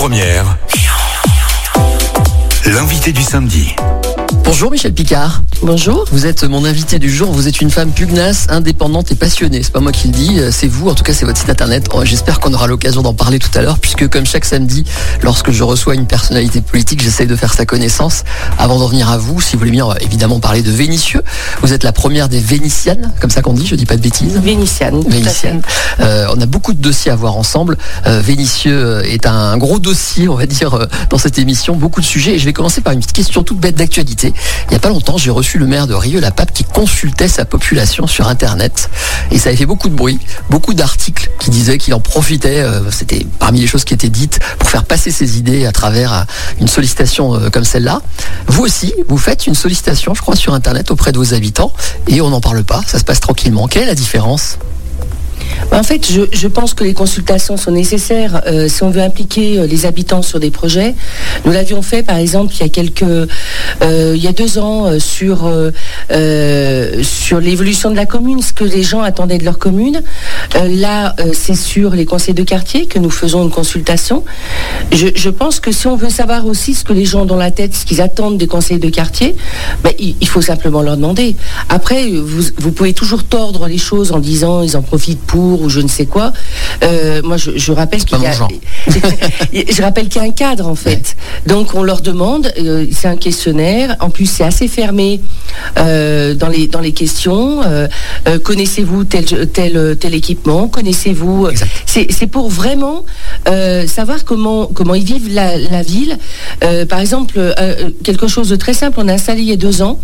Première, l'invité du samedi. Bonjour Michel Picard. Bonjour. Vous êtes mon invité du jour. Vous êtes une femme pugnace, indépendante et passionnée. C'est pas moi qui le dis, euh, c'est vous. En tout cas, c'est votre site internet. Oh, J'espère qu'on aura l'occasion d'en parler tout à l'heure, puisque comme chaque samedi, lorsque je reçois une personnalité politique, j'essaye de faire sa connaissance. Avant d'en venir à vous, si vous voulez bien, on va évidemment parler de Vénitieux. Vous êtes la première des Vénitiennes, comme ça qu'on dit. Je dis pas de bêtises. Fait. Vénitienne. Euh, on a beaucoup de dossiers à voir ensemble. Euh, Vénitieux est un gros dossier, on va dire, dans cette émission. Beaucoup de sujets. Et je vais commencer par une petite question toute bête d'actualité. Il n'y a pas longtemps, j'ai reçu le maire de Rieux-la-Pape qui consultait sa population sur Internet. Et ça avait fait beaucoup de bruit, beaucoup d'articles qui disaient qu'il en profitait. euh, C'était parmi les choses qui étaient dites pour faire passer ses idées à travers euh, une sollicitation euh, comme celle-là. Vous aussi, vous faites une sollicitation, je crois, sur Internet auprès de vos habitants. Et on n'en parle pas. Ça se passe tranquillement. Quelle est la différence? En fait, je, pense que les consultations sont nécessaires euh, si on veut impliquer euh, les habitants sur des projets. Nous l'avions fait, par exemple, il y a euh, deux ans, sur l'évolution de la commune, ce que les gens attendaient de leur commune. Là, c'est sur les conseils de quartier que nous faisons une consultation. Je, pense que si on veut savoir aussi ce que les gens ont dans la tête, ce qu'ils attendent des conseils de quartier, ben, il, faut simplement leur demander. Après, vous, vous pouvez toujours tordre les choses en disant ils en profitent pour ou je ne sais quoi. Euh, moi, je, je rappelle qu'il y a, je rappelle qu'il y a un cadre en fait. Donc on leur demande, euh, c'est un questionnaire. En plus, c'est assez fermé euh, dans les dans les questions. Connaissez-vous tel tel tel équipement? Connaissez-vous. C'est c'est pour vraiment savoir comment comment ils vivent la, la ville. Par exemple, quelque chose de très simple. On a installé il y a deux ans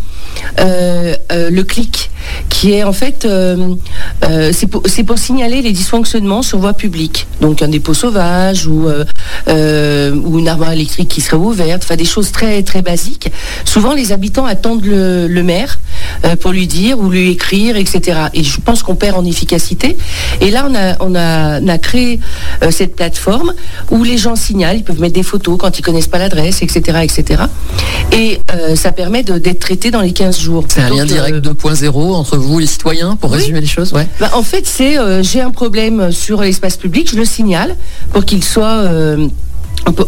le clic, qui est en fait euh, euh, c'est pour, signaler les dysfonctionnements sur voie publique. Donc un dépôt sauvage ou euh, euh, une armoire électrique qui serait ouverte. Enfin des choses très très basiques. Souvent les habitants attendent le, maire euh, pour lui dire ou lui écrire, etc. Et je pense qu'on perd en efficacité. Et là on a créé euh, cette plateforme où les gens signalent, ils peuvent mettre des photos quand ils connaissent pas l'adresse, etc., etc. Et euh, ça permet d'être traité dans les 15 jours. C'est un lien euh, direct 2.0 entre vous, les citoyens, pour Oui. résumer les choses ouais. bah, en fait, c'est euh, j'ai un problème sur l'espace public, je le signale pour qu'il soit euh,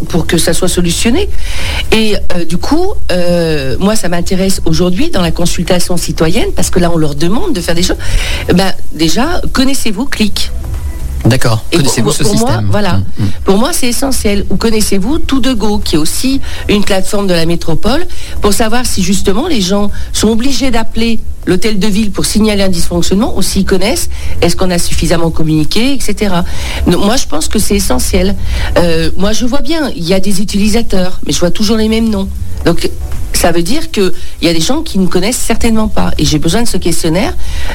pour, que ça soit solutionné. Et euh, du coup, euh, moi, ça m'intéresse aujourd'hui dans la consultation citoyenne parce que là, on leur demande de faire des choses. Ben, déjà, connaissez-vous Click? D'accord. Connaissez-vous ce pour système moi, voilà. Mm, mm. Pour moi, c'est essentiel. Ou connaissez-vous Tout de Go, qui est aussi une plateforme de la métropole, pour savoir si justement les gens sont obligés d'appeler l'hôtel de ville pour signaler un dysfonctionnement, ou s'ils connaissent, est-ce qu'on a suffisamment communiqué, etc. Donc, moi, je pense que c'est essentiel. Euh, moi, je vois bien, il y a des utilisateurs, mais je vois toujours les mêmes noms. Donc, ça veut dire qu'il y a des gens qui ne connaissent certainement pas. Et j'ai besoin de ce questionnaire.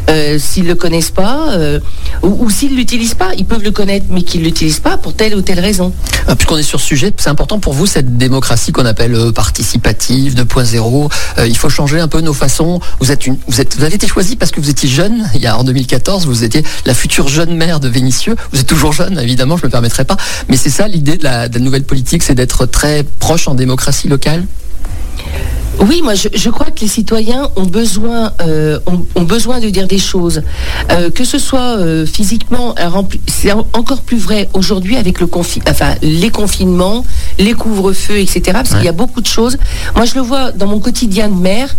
Euh, s'ils ne le connaissent pas, euh, ou, s'ils ne l'utilisent pas, ils peuvent le connaître, mais qu'ils ne l'utilisent pas pour telle ou telle raison. Ah, Puisqu'on est sur ce sujet, c'est important pour vous cette démocratie qu'on appelle euh, participative, 2.0. Euh, il faut changer un peu nos façons. Vous avez été choisi parce que vous étiez jeune. Il y a en 2014, vous étiez la future jeune maire de Vénissieux. Vous êtes toujours jeune, évidemment, je me permettrai pas. Mais c'est ça l'idée de la nouvelle politique, c'est d'être très proche en démocratie locale? Oui, moi je, je crois que les citoyens ont besoin, euh, ont, ont besoin de dire des choses, Euh, que ce soit euh, physiquement. C'est en- encore plus vrai aujourd'hui avec le confi enfin les confinements, les couvre-feux, etc. Parce qu'il y a beaucoup de choses. Moi, je le vois dans mon quotidien de maire.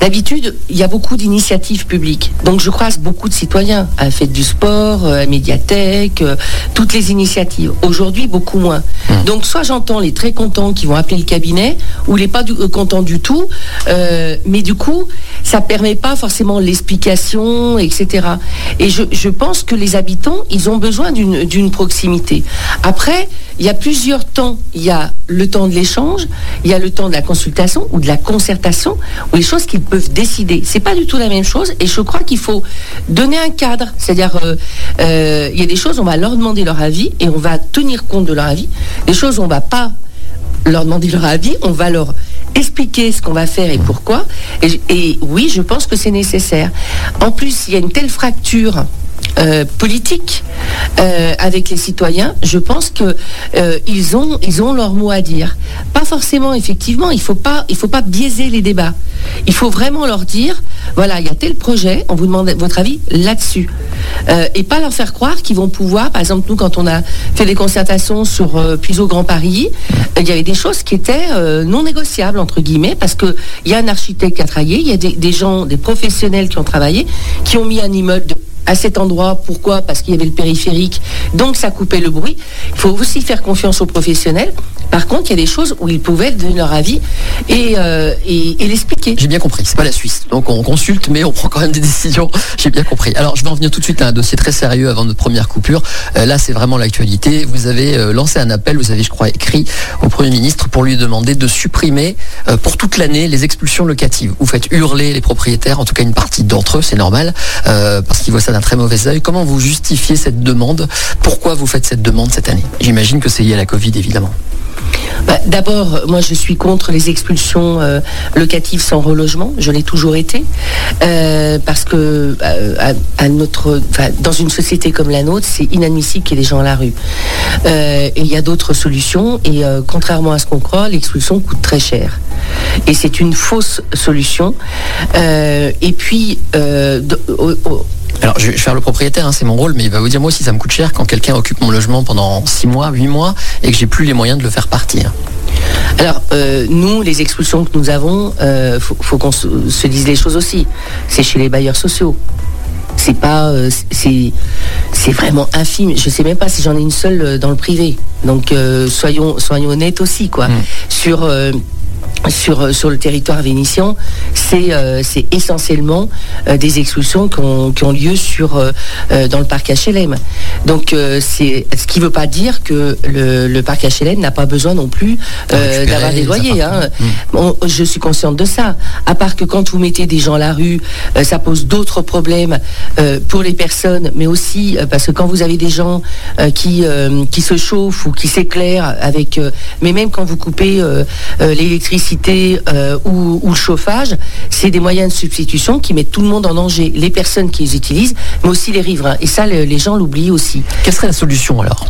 D'habitude, il y a beaucoup d'initiatives publiques. Donc, je croise beaucoup de citoyens à la fête du sport, euh, à la médiathèque, euh, toutes les initiatives. Aujourd'hui, beaucoup moins. Donc, soit j'entends les très contents qui vont appeler le cabinet, ou les pas du- euh, contents du tout. euh, mais du coup, ça permet pas forcément l'explication, etc. Et je, je pense que les habitants, ils ont besoin d'une proximité. Après, il y a plusieurs temps. Il y a le temps de l'échange, il y a le temps de la consultation ou de la concertation, ou les choses qu'ils peuvent décider. C'est pas du tout la même chose. Et je crois qu'il faut donner un cadre. C'est-à-dire, euh, euh, il y a des choses, on va leur demander leur avis et on va tenir compte de leur avis. Des choses, on va pas leur demander leur avis, on va leur expliquer ce qu'on va faire et pourquoi. Et, et oui, je pense que c'est nécessaire. En plus, il y a une telle fracture euh, politique euh, avec les citoyens, je pense que euh, ils ont ils ont leur mot à dire. Pas forcément effectivement, il faut il faut pas biaiser les débats. Il faut vraiment leur dire voilà, il y a tel projet, on vous demande votre avis là-dessus. Euh, et pas leur faire croire qu'ils vont pouvoir, par exemple, nous, quand on a fait des concertations sur Puiseau Grand Paris, il y avait des choses qui étaient non négociables, entre guillemets, parce qu'il y a un architecte qui a travaillé, il y a des, des, gens, des professionnels qui ont travaillé, qui ont mis un immeuble de à cet endroit. Pourquoi? Parce qu'il y avait le périphérique, donc ça coupait le bruit. Il faut aussi faire confiance aux professionnels. Par contre, il y a des choses où ils pouvaient donner leur avis et, euh, et, l'expliquer. J'ai bien compris, c'est pas la Suisse. Donc on consulte, mais on prend quand même des décisions. J'ai bien compris. Alors je vais en venir tout de suite à un dossier très sérieux avant notre première coupure. Euh, là, c'est vraiment l'actualité. Vous avez euh, lancé un appel, vous avez, je crois, écrit au Premier ministre pour lui demander de supprimer pour toute l'année les expulsions locatives. Vous faites hurler les propriétaires, en tout cas une partie d'entre eux, c'est normal, parce qu'ils voient ça d'un très mauvais œil. Comment vous justifiez cette demande? Pourquoi vous faites cette demande cette année? J'imagine que c'est lié à la Covid, évidemment. Bah, D'abord, moi je suis contre les expulsions euh, locatives sans relogement, je l'ai toujours été, euh, parce que euh, à, notre, dans une société comme la nôtre, c'est inadmissible qu'il y ait des gens à la rue. Il y a d'autres solutions, et contrairement à ce qu'on croit, l'expulsion coûte très cher. Et c'est une fausse solution. Et puis, alors, je vais faire le propriétaire, hein, c'est mon rôle, mais il va vous dire, moi aussi, ça me coûte cher quand quelqu'un occupe mon logement pendant 6 mois, 8 mois, et que j'ai plus les moyens de le faire partir. Alors, euh, nous, les expulsions que nous avons, euh, faut, faut qu'on se, se, dise les choses aussi. C'est chez les bailleurs sociaux. C'est pas, euh, c'est, c'est vraiment infime. Je sais même pas si j'en ai une seule dans le privé. Donc, soyons, soyons honnêtes aussi, quoi. Mmh. Sur sur, sur le territoire vénitien, c'est euh, essentiellement euh, des expulsions qui ont, qui ont lieu sur, euh, dans le parc HLM. Donc, c'est ce qui ne veut pas dire que le, le parc HLM n'a pas besoin non plus d'avoir des loyers. Hein. Mmh. Bon, je suis consciente de ça. À part que quand vous mettez des gens à la rue, ça pose d'autres problèmes pour les personnes, mais aussi parce que quand vous avez des gens qui, qui se chauffent ou qui s'éclairent avec... mais même quand vous coupez l'électricité, euh, ou, le chauffage, c'est des moyens de substitution qui mettent tout le monde en danger, les personnes qui les utilisent, mais aussi les riverains. Et ça, le, les gens l'oublient aussi. Quelle serait la solution alors?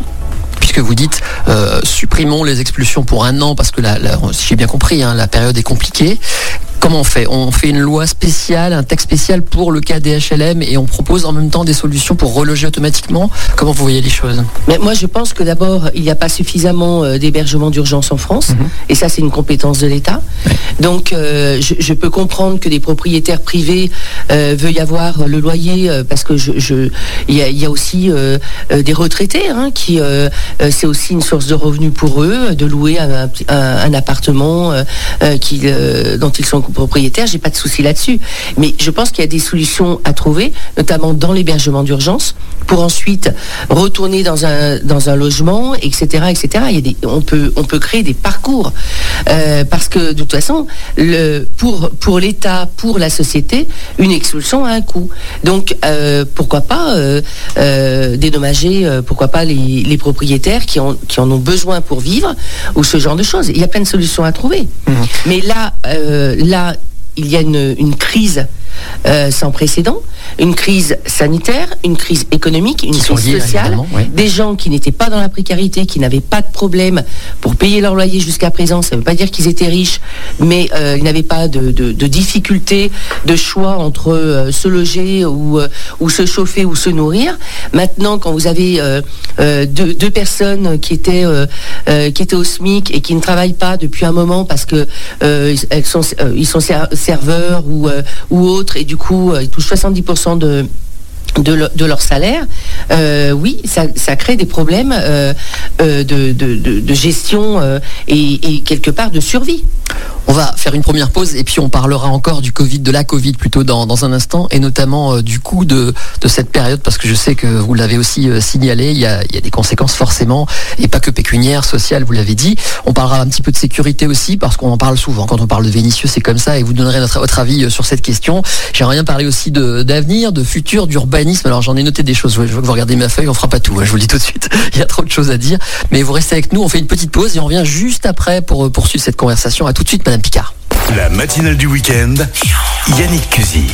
Puisque vous dites euh, supprimons les expulsions pour un an parce que la, si j'ai bien compris, hein, la période est compliquée. Comment on fait? On fait une loi spéciale, un texte spécial pour le cas des HLM et on propose en même temps des solutions pour reloger automatiquement? Comment vous voyez les choses? Mais Moi, je pense que d'abord, il n'y a pas suffisamment euh, d'hébergement d'urgence en France. Mm -hmm. et ça, c'est une compétence de l'État. Donc, euh, je, je, peux comprendre que des propriétaires privés euh, veuillent avoir le loyer parce que je, il, y a, il y a aussi des retraités hein, qui, c'est aussi une source de revenus pour eux de louer un, un, un appartement qui, dont ils sont propriétaires, j'ai pas de souci là-dessus. Mais je pense qu'il y a des solutions à trouver, notamment dans l'hébergement d'urgence, pour ensuite retourner dans un, dans un logement, etc. etc. Il y a des, on, peut, on peut créer des parcours. Euh, parce que de toute façon, le, pour, pour l'État, pour la société, une expulsion a un coût. Donc, euh, pourquoi pas euh, dédommager, pourquoi pas les, les propriétaires qui, ont, qui en ont besoin pour vivre, ou ce genre de choses. Il y a plein de solutions à trouver. Mmh. Mais là, là, il y a une, crise euh, sans précédent, une crise sanitaire, une crise économique, une crise sociale, des gens qui n'étaient pas dans la précarité, qui n'avaient pas de problème pour payer leur loyer jusqu'à présent. Ça ne veut pas dire qu'ils étaient riches, mais euh, ils n'avaient pas de, de, de difficultés, de choix entre euh, se loger ou, ou se chauffer ou se nourrir. Maintenant, quand vous avez deux, deux, personnes qui étaient, qui étaient au SMIC et qui ne travaillent pas depuis un moment parce que elles sont, ils sont serveurs ou, ou autres, et du coup, ils touchent 70% de de, le, de, leur salaire, euh, oui, ça, crée des problèmes euh, euh, de, gestion et, quelque part de survie. On va faire une première pause et puis on parlera encore de la Covid plutôt dans, un instant et notamment du coût de, cette période parce que je sais que vous l'avez aussi signalé, il y, a, des conséquences forcément et pas que pécuniaires, sociales, vous l'avez dit. On parlera un petit peu de sécurité aussi parce qu'on en parle souvent. Quand on parle de Vénitieux, c'est comme ça et vous donnerez votre avis sur cette question. J'aimerais bien parler aussi d'avenir, de, de futur, d'urbanisme alors j'en ai noté des choses. Je vois que vous regardez ma feuille, on fera pas tout. Je vous le dis tout de suite. Il y a trop de choses à dire. Mais vous restez avec nous. On fait une petite pause et on revient juste après pour poursuivre cette conversation. À tout de suite, Madame Picard. La matinale du week-end. Yannick Cusy.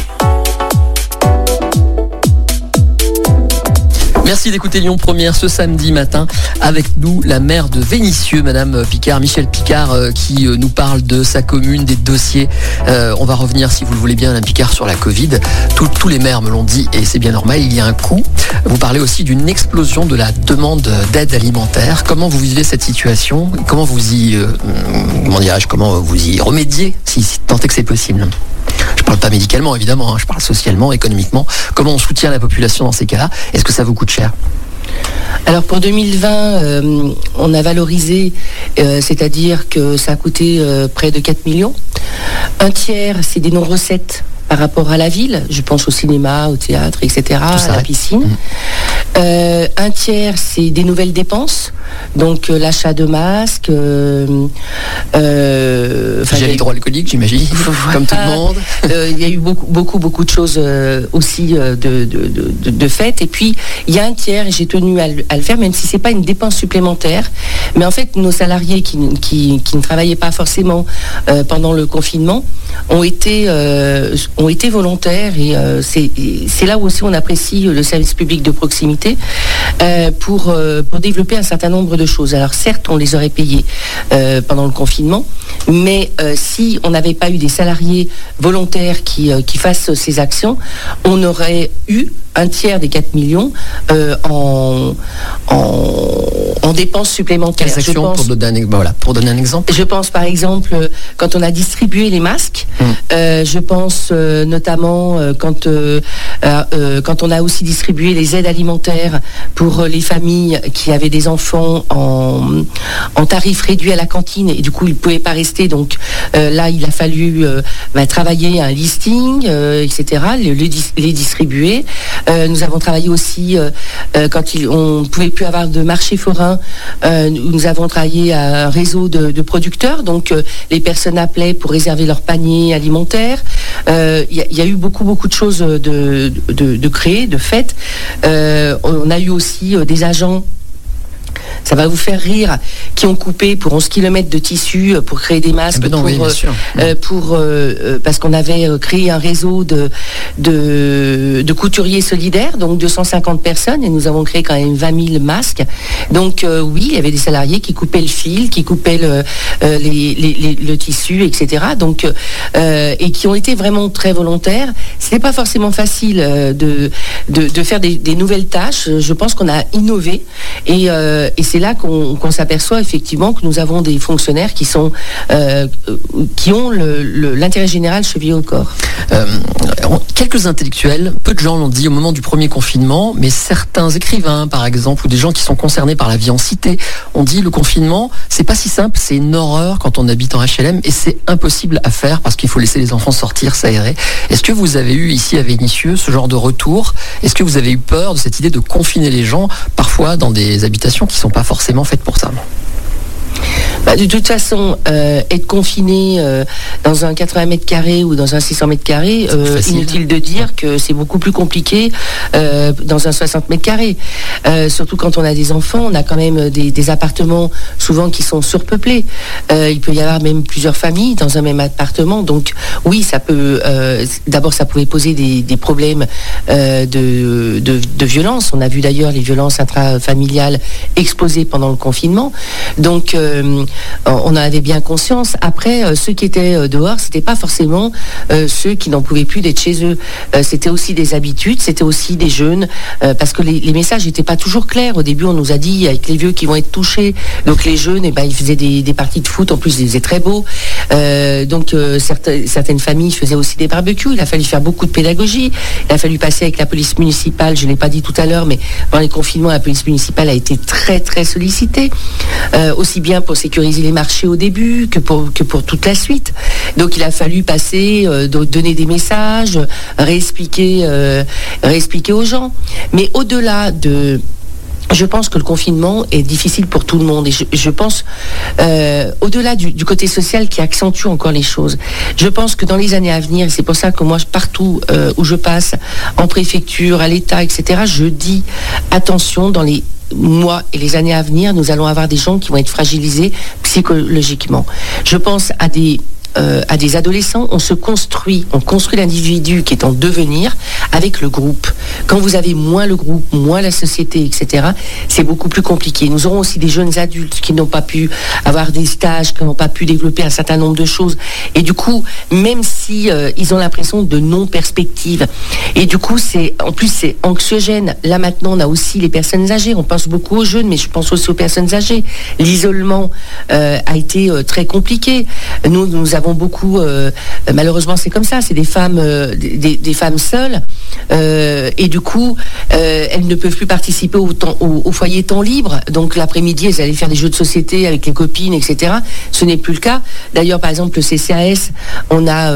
Merci d'écouter Lyon Première ce samedi matin avec nous la maire de Vénissieux, Madame Picard, Michel Picard, euh, qui euh, nous parle de sa commune, des dossiers. Euh, on va revenir, si vous le voulez bien, Madame Picard, sur la Covid. Tous les maires me l'ont dit et c'est bien normal, il y a un coût. Vous parlez aussi d'une explosion de la demande d'aide alimentaire. Comment vous vivez cette situation? Comment vous y, comment vous y remédiez, si, tant est que c'est possible? Je parle pas médicalement évidemment, hein, je parle socialement, économiquement. Comment on soutient la population dans ces cas-là? Est-ce que ça vous coûte cher? Alors pour 2020, euh, on a valorisé, euh, c'est-à-dire que ça a coûté euh, près de 4 millions. Un tiers, c'est des non-recettes par rapport à la ville. Je pense au cinéma, au théâtre, etc., à la piscine. Mhm. Euh, un tiers, c'est des nouvelles dépenses. Donc euh, l'achat de masques. euh, euh, Gel eu- hydroalcoolique, j'imagine, comme tout le monde. euh, il y a eu beaucoup, beaucoup, beaucoup de choses euh, aussi euh, de, de, de, de- fait. Et puis, il y a un tiers, et j'ai tenu à, le- à le faire, même si c'est pas une dépense supplémentaire. Mais en fait, nos salariés qui, qui, qui ne travaillaient pas forcément euh, pendant le confinement ont été, euh, ont été volontaires. Euh, et c'est là où aussi on apprécie le service public de proximité euh, pour, euh, pour développer un certain nombre de choses. Alors certes, on les aurait payés euh, pendant le confinement, mais euh, si on n'avait pas eu des salariés volontaires qui, qui fassent ces actions, on aurait eu un tiers des 4 millions en, en, en dépenses supplémentaires. Je pense- pour donner, un, voilà, pour donner un exemple? Je pense par exemple quand on a distribué les masques. Euh, je pense notamment quand quand on a aussi distribué les aides alimentaires pour euh, les familles qui avaient des enfants en, en tarif réduit à la cantine et du coup ils ne pouvaient pas rester. Donc euh, là il a fallu euh, bah, travailler un listing, etc. Les, les dis- les distribuer. Nous avons travaillé aussi quand il, on ne pouvait plus avoir de marché forain. nous avons travaillé à un réseau de, producteurs. Donc les personnes appelaient pour réserver leur panier alimentaire. Il y, a- eu beaucoup beaucoup de choses de, de, de créées, de. Euh, on a eu aussi euh, des agents ça va vous faire rire, qui ont coupé pour 11 km de tissu euh, pour créer des masques, Ah ben non, pour, oui, euh, euh, pour, euh, parce qu'on avait créé un réseau de, de, de couturiers solidaires, donc 250 personnes, et nous avons créé quand même 20 000 masques. Donc euh, oui, il y avait des salariés qui coupaient le fil, qui coupaient le, les- les- les- le tissu, etc. Donc, et qui ont été vraiment très volontaires. Ce n'est pas forcément facile de, de, de faire des, des nouvelles tâches. Je pense qu'on a innové, et, et c'est là qu'on s'aperçoit effectivement que nous avons des fonctionnaires qui sont euh, qui ont l'intérêt général chevillé au corps. Euh, quelques intellectuels, peu de gens l'ont dit au moment du premier confinement, mais certains écrivains, par exemple, ou des gens qui sont concernés par la vie en cité, ont dit le confinement, c'est pas si simple, c'est une horreur quand on habite en HLM et c'est impossible à faire parce qu'il faut laisser les enfants sortir, s'aérer. Est-ce que vous avez eu ici à Vénissieux ce genre de retour? Est-ce que vous avez eu peur de cette idée de confiner les gens, parfois dans des habitations qui sont pas forcément faites pour ça Bah, de toute façon, euh, être confiné euh, dans un 80 mètres carrés ou dans un 600 mètres carrés, euh, inutile de dire que c'est beaucoup plus compliqué dans un 60 mètres carrés. Surtout quand on a des enfants, on a quand même des, des appartements souvent qui sont surpeuplés. Il peut y avoir même plusieurs familles dans un même appartement. Donc oui, ça peut. D'abord, ça pouvait poser des, des problèmes de, de, de violence. On a vu d'ailleurs les violences intrafamiliales explosées pendant le confinement. Donc euh, on en avait bien conscience. Après, euh, ceux qui étaient euh, dehors, c'était pas forcément euh, ceux qui n'en pouvaient plus d'être chez eux. Euh, c'était aussi des habitudes, c'était aussi des jeunes, euh, parce que les, messages n'étaient pas toujours clairs. Au début, on nous a dit avec les vieux qui vont être touchés. Donc les jeunes, eh ben, ils faisaient des, parties de foot. En plus, ils faisaient très beau. Euh, donc euh, certaines, familles faisaient aussi des barbecues. Il a fallu faire beaucoup de pédagogie. Il a fallu passer avec la police municipale. Je l'ai pas dit tout à l'heure, mais pendant les confinements, la police municipale a été très très sollicitée, euh, aussi bien pour sécuriser les marchés au début que pour que pour toute la suite. Donc il a fallu passer, euh, do- donner des messages, réexpliquer, euh, réexpliquer aux gens. Mais au-delà de je pense que le confinement est difficile pour tout le monde et je, pense, euh, au-delà du, côté social qui accentue encore les choses, je pense que dans les années à venir, et c'est pour ça que moi, partout euh, où je passe, en préfecture, à l'État, etc., je dis attention, dans les mois et les années à venir, nous allons avoir des gens qui vont être fragilisés psychologiquement. Je pense à des euh, à des adolescents, on se construit, on construit l'individu qui est en devenir avec le groupe. Quand vous avez moins le groupe, moins la société, etc., c'est beaucoup plus compliqué. Nous aurons aussi des jeunes adultes qui n'ont pas pu avoir des stages, qui n'ont pas pu développer un certain nombre de choses. Et du coup, même si euh, ils ont l'impression de non-perspective, et du coup, c'est en plus c'est anxiogène. Là maintenant, on a aussi les personnes âgées. On pense beaucoup aux jeunes, mais je pense aussi aux personnes âgées. L'isolement euh, a été très compliqué. Nous, nous avons beaucoup, euh, malheureusement c'est comme ça, c'est des femmes, euh, des, femmes seules, euh, et du coup elles ne peuvent plus participer au, au, foyer temps libre. Donc l'après-midi elles allaient faire des jeux de société avec les copines, etc. Ce n'est plus le cas. D'ailleurs par exemple le CCAS, on a,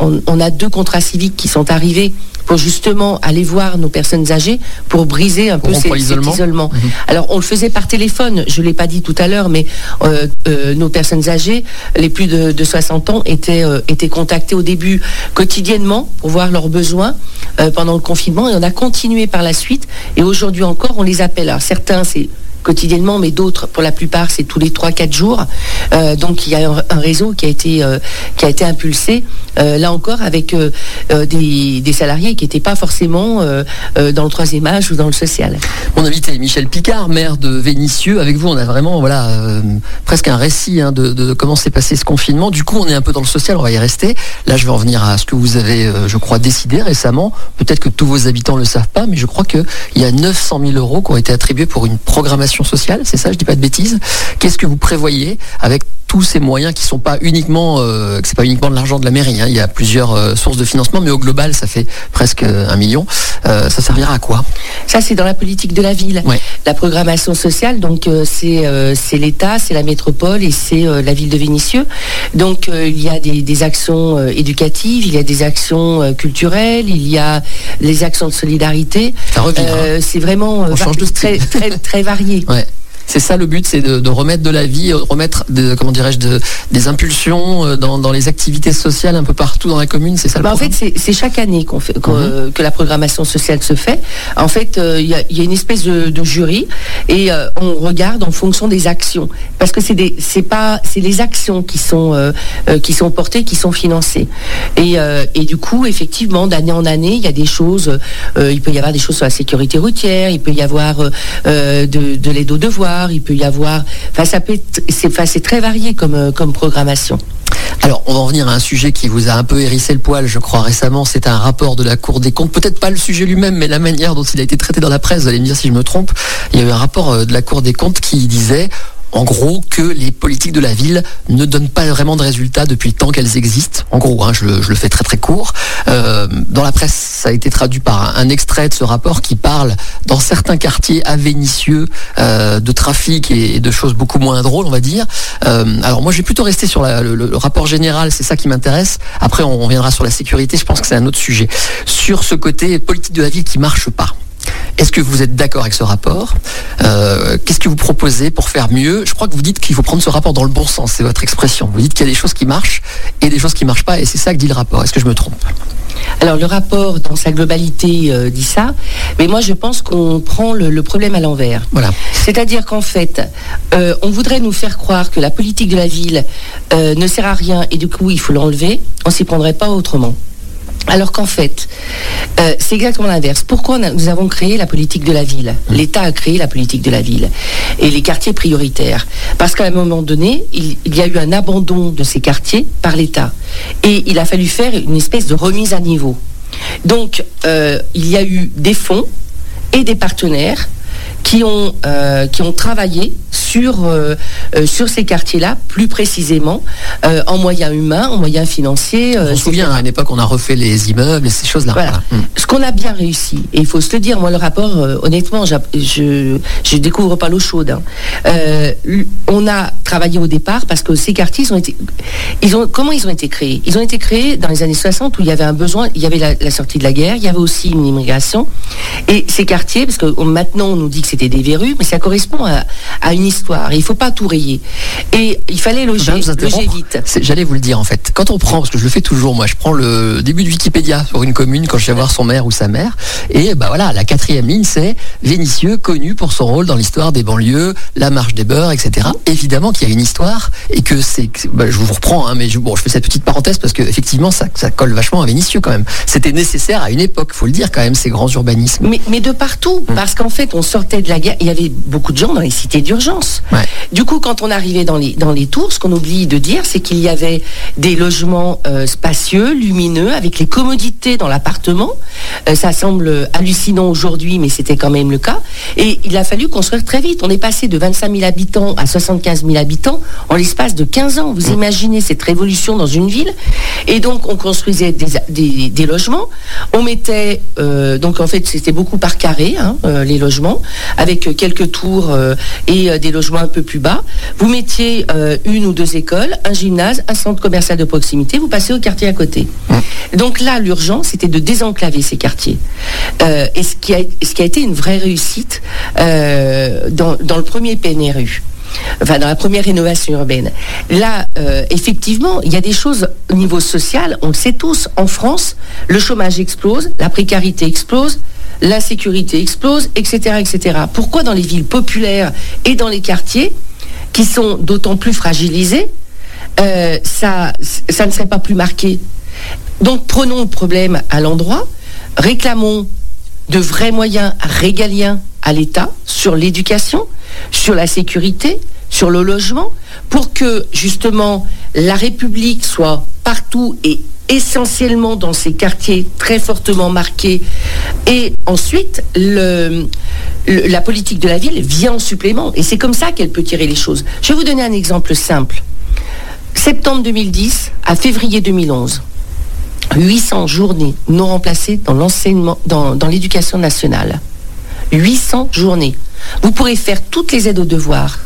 on a deux contrats civiques qui sont arrivés pour justement aller voir nos personnes âgées pour briser un peu cet isolement. Mhm. Alors on le faisait par téléphone, je l'ai pas dit tout à l'heure, mais euh, euh, nos personnes âgées, les plus de, 60 ans, étaient, euh, étaient contactées au début quotidiennement pour voir leurs besoins pendant le confinement et on a continué par la suite et aujourd'hui encore on les appelle. Alors certains c'est quotidiennement, mais d'autres, pour la plupart, c'est tous les 3-4 jours. Euh, donc il y a un, réseau qui a été, euh, qui a été impulsé, euh, là encore, avec des, salariés qui n'étaient pas forcément dans le troisième âge ou dans le social. Mon invité est Michel Picard, maire de Vénissieux. Avec vous, on a vraiment voilà, presque un récit hein, de, comment s'est passé ce confinement. Du coup, on est un peu dans le social, on va y rester. Là, je vais en venir à ce que vous avez, je crois, décidé récemment. Peut-être que tous vos habitants ne le savent pas, mais je crois qu'il y a 900 000 euros qui ont été attribués pour une programmation sociale, c'est ça, je dis pas de bêtises. Qu'est-ce que vous prévoyez avec tous ces moyens qui sont pas uniquement, euh, c'est pas uniquement de l'argent de la mairie. Hein. Il y a plusieurs euh, sources de financement, mais au global, ça fait presque un million. Euh, ça servira à quoi? Ça, c'est dans la politique de la ville. La programmation sociale, donc c'est c'est l'État, c'est la métropole et c'est la ville de Vénissieux. Donc il y a des, actions éducatives, il y a des actions culturelles, il y a les actions de solidarité. Ça revient. Hein. C'est vraiment très, très, très varié. C'est ça le but, c'est de, remettre de la vie, remettre de, comment dirais-je, de, des impulsions euh, dans, les activités sociales un peu partout dans la commune. C'est ça. Le bah, en fait, c'est chaque année qu'on fait mhm. que la programmation sociale se fait. En fait, euh, il y, a, une espèce de, jury et euh, on regarde en fonction des actions, parce que c'est des, c'est pas, c'est les actions qui sont qui sont portées, qui sont financées. Et, et du coup, effectivement, d'année en année, il y a des choses. il peut y avoir des choses sur la sécurité routière, il peut y avoir de, de l'aide aux devoirs il peut y avoir. Enfin, ça c'est très varié comme, euh, comme programmation. Alors, on va en venir à un sujet qui vous a un peu hérissé le poil, je crois, récemment. C'est un rapport de la Cour des comptes. Peut-être pas le sujet lui-même, mais la manière dont il a été traité dans la presse. Vous allez me dire si je me trompe. Il y a eu un rapport euh, de la Cour des comptes qui disait en gros, que les politiques de la ville ne donnent pas vraiment de résultats depuis le temps qu'elles existent. En gros, hein, je, le, fais très très court. Euh, dans la presse, ça a été traduit par un, extrait de ce rapport qui parle, dans certains quartiers à euh, de trafic et, de choses beaucoup moins drôles, on va dire. Euh, alors moi, je vais plutôt rester sur le, rapport général, c'est ça qui m'intéresse. Après, on, on reviendra sur la sécurité, je pense que c'est un autre sujet. Sur ce côté politique de la ville qui marche pas. Est-ce que vous êtes d'accord avec ce rapport euh, Qu'est-ce que vous proposez pour faire mieux Je crois que vous dites qu'il faut prendre ce rapport dans le bon sens, c'est votre expression. Vous dites qu'il y a des choses qui marchent et des choses qui ne marchent pas, et c'est ça que dit le rapport. Est-ce que je me trompe alors le rapport dans sa globalité euh, dit ça, mais moi je pense qu'on prend le, problème à l'envers. Voilà. C'est-à-dire qu'en fait, euh, on voudrait nous faire croire que la politique de la ville ne sert à rien et du coup il faut l'enlever. On s'y prendrait pas autrement. Alors qu'en fait, euh, c'est exactement l'inverse. Pourquoi nous avons créé la politique de la ville? Mmh. L'État a créé la politique de la ville et les quartiers prioritaires. Parce qu'à un moment donné, il, y a eu un abandon de ces quartiers par l'État. Et il a fallu faire une espèce de remise à niveau. Donc, euh, il y a eu des fonds et des partenaires qui ont, euh, qui ont travaillé sur, euh, euh, sur ces quartiers-là, plus précisément, en moyens humains, en moyens financiers. on se souvient, à une époque, on a refait les immeubles et ces choses-là. Voilà. Mm. Ce qu'on a bien réussi, et il faut se le dire, moi, le rapport, honnêtement, je ne découvre pas l'eau chaude. Hein. on a travaillé au départ parce que ces quartiers, ils ont été. Ils ont, comment ils ont été créés? Ils ont été créés dans les années 60 où il y avait un besoin, il y avait la, sortie de la guerre, il y avait aussi une immigration. Et ces quartiers, parce que maintenant on nous dit que c'est des verrues, mais ça correspond à, une histoire. Il faut pas tout rayer. Et il fallait loger, loger vite. J'allais vous le dire en fait. Quand on prend, parce que je le fais toujours, moi, je prends le début de Wikipédia sur une commune quand je vais voir son maire ou sa mère, et bah voilà, la quatrième ligne, c'est Vénitieux, connu pour son rôle dans l'histoire des banlieues, la marche des beurs, etc. Évidemment qu'il y a une histoire et que c'est, bah, je vous reprends, hein, mais je, bon, je fais cette petite parenthèse parce que effectivement, ça, ça colle vachement à Vénitieux quand même. C'était nécessaire à une époque, faut le dire quand même, ces grands urbanismes. Mais, mais de partout, hum. parce qu'en fait, on sortait de la guerre. Il y avait beaucoup de gens dans les cités d'urgence. Du coup, quand on arrivait dans les, dans les tours, ce qu'on oublie de dire, c'est qu'il y avait des logements euh, spacieux, lumineux, avec les commodités dans l'appartement. Euh, ça semble hallucinant aujourd'hui, mais c'était quand même le cas. Et il a fallu construire très vite. On est passé de 25 000 habitants à 75 000 habitants en l'espace de 15 ans. Vous imaginez cette révolution dans une ville Et donc, on construisait des, logements. On mettait, euh, donc en fait, c'était beaucoup par carré, hein, les logements, avec quelques tours et des logements un peu plus bas. Vous mettiez une ou deux écoles, un gymnase, un centre commercial de proximité, vous passez au quartier à côté. Mmh. Donc là, l'urgence, c'était de désenclaver ces quartiers. Euh, et ce qui, a, ce qui a été une vraie réussite euh, dans, le premier PNRU enfin dans la première rénovation urbaine. Là, euh, effectivement, il y a des choses au niveau social, on le sait tous, en France, le chômage explose, la précarité explose, l'insécurité explose, etc., etc. Pourquoi dans les villes populaires et dans les quartiers, qui sont d'autant plus fragilisés, euh, ça, ça ne serait pas plus marqué? Donc prenons le problème à l'endroit, réclamons de vrais moyens régaliens à l'État sur l'éducation, sur la sécurité, sur le logement, pour que justement la République soit partout et essentiellement dans ces quartiers très fortement marqués. Et ensuite, la politique de la ville vient en supplément. Et c'est comme ça qu'elle peut tirer les choses. Je vais vous donner un exemple simple. Septembre 2010 à février 2011. 800 journées non remplacées dans l'enseignement, dans, l'éducation nationale. 800 journées. Vous pourrez faire toutes les aides aux devoirs.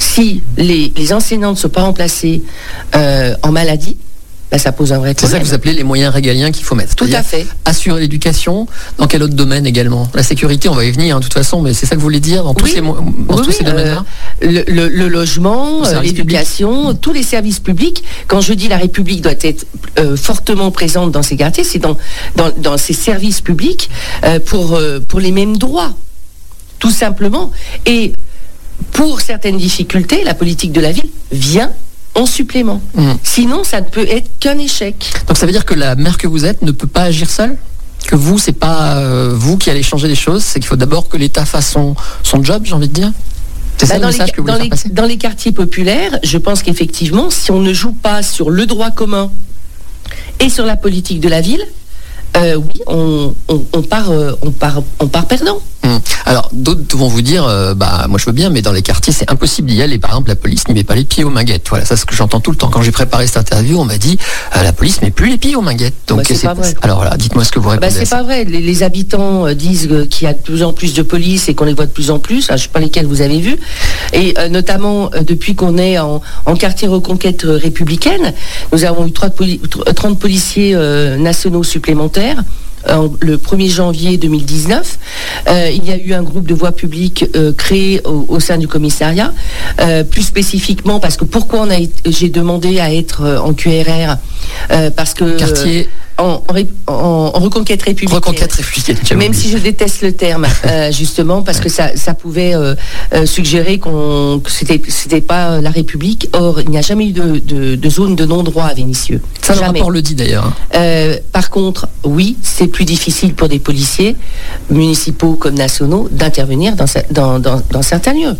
Si les, enseignants ne sont pas remplacés euh, en maladie, bah, ça pose un vrai problème. C'est ça que vous appelez les moyens régaliens qu'il faut mettre. Tout à fait. Assurer l'éducation, dans quel autre domaine également? La sécurité, on va y venir hein, de toute façon, mais c'est ça que vous voulez dire dans tous ces, domaines-là? euh, le, logement, euh, l'éducation, tous les services publics. Quand je dis la République doit être euh, fortement présente dans ces quartiers, c'est dans, dans, ces services publics pour, pour les mêmes droits, tout simplement. Et pour certaines difficultés, la politique de la ville vient en supplément. Mmh. Sinon, ça ne peut être qu'un échec. Donc ça veut dire que la maire que vous êtes ne peut pas agir seule? Que vous, c'est pas euh, vous qui allez changer les choses, c'est qu'il faut d'abord que l'État fasse son, son job, j'ai envie de dire? C'est ça bah, le message que vous dans, les, dans les quartiers populaires, je pense qu'effectivement, si on ne joue pas sur le droit commun et sur la politique de la ville, euh, oui, on, part, euh, on, part, on part perdant. Hum. Alors, d'autres vont vous dire, euh, bah, moi je veux bien, mais dans les quartiers, c'est impossible d'y aller. Par exemple, la police n'y met pas les pieds aux minguettes. Voilà, ça c'est ce que j'entends tout le temps. Quand j'ai préparé cette interview, on m'a dit, la police met plus les pieds aux minguettes. Donc, bah, c'est pas vrai. Alors là, dites-moi ce que vous bah, répondez. c'est pas vrai. Les, habitants disent qu'il y a de plus en plus de police et qu'on les voit de plus en plus. je ne sais pas lesquels vous avez vu. Et notamment, depuis qu'on est en, quartier reconquête républicaine, nous avons eu 30 policiers nationaux supplémentaires le 1er janvier 2019. Euh, il y a eu un groupe de voix publiques euh, créé au, sein du commissariat, euh, plus spécifiquement parce que pourquoi j'ai demandé à être en QRR parce que quartier en, reconquête républicaine. Reconquête républicaine. Même si je déteste le terme, euh, justement, parce que ça, pouvait euh, euh, suggérer qu'on, que c'était, c'était pas la République. Or, il n'y a jamais eu de, zone de non-droit à Vénissieux. Ça, le rapport le dit d'ailleurs. Hein. par contre, oui, c'est plus difficile pour des policiers, municipaux comme nationaux, d'intervenir dans, dans, certains lieux.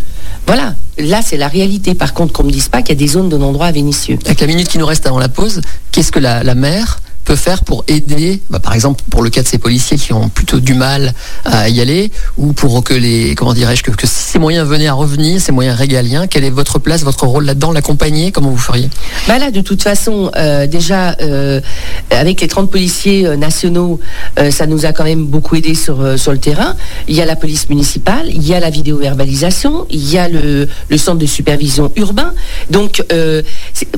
Voilà, là c'est la réalité. Par contre, qu'on ne me dise pas qu'il y a des zones de non-droit à Vénissieux. Avec la minute qui nous reste avant la pause, qu'est-ce que la, la maire peut faire pour aider, bah, par exemple pour le cas de ces policiers qui ont plutôt du mal à y aller, ou pour que les, comment dirais-je, que, si ces moyens venaient à revenir, ces moyens régaliens, quelle est votre place, votre rôle là-dedans, l'accompagner, comment vous feriez? Bah Là, de toute façon, euh, déjà, euh, avec les 30 policiers euh, nationaux, ça nous a quand même beaucoup aidé sur, sur le terrain. Il y a la police municipale, il y a la vidéo-verbalisation, il y a le, le centre de supervision urbain. Donc,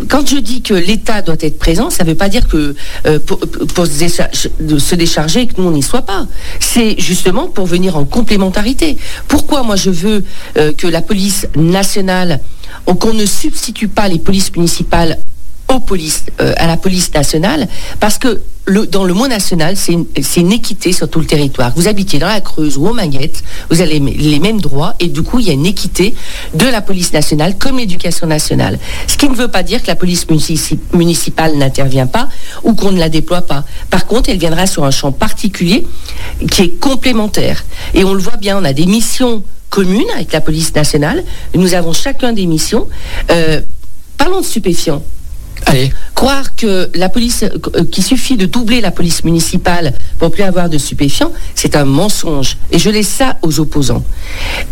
quand je dis que l'État doit être présent, ça ne veut pas dire que pour, se, décharger et que nous on n'y soit pas. C'est justement pour venir en complémentarité. Pourquoi moi je veux que la police nationale, qu'on ne substitue pas les polices municipales euh, à la police nationale, parce que dans le mot national, c'est une, équité sur tout le territoire. Vous habitez dans la Creuse ou au Maguette, vous avez les mêmes droits et du coup, il y a une équité de la police nationale comme l'éducation nationale. Ce qui ne veut pas dire que la police municipale n'intervient pas ou qu'on ne la déploie pas. Par contre, elle viendra sur un champ particulier qui est complémentaire. Et on le voit bien, on a des missions communes avec la police nationale. Nous avons chacun des missions. Euh, parlons de stupéfiants. Allez. Croire que la police, euh, qu'il suffit de doubler la police municipale pour plus avoir de stupéfiants, c'est un mensonge. Et je laisse ça aux opposants.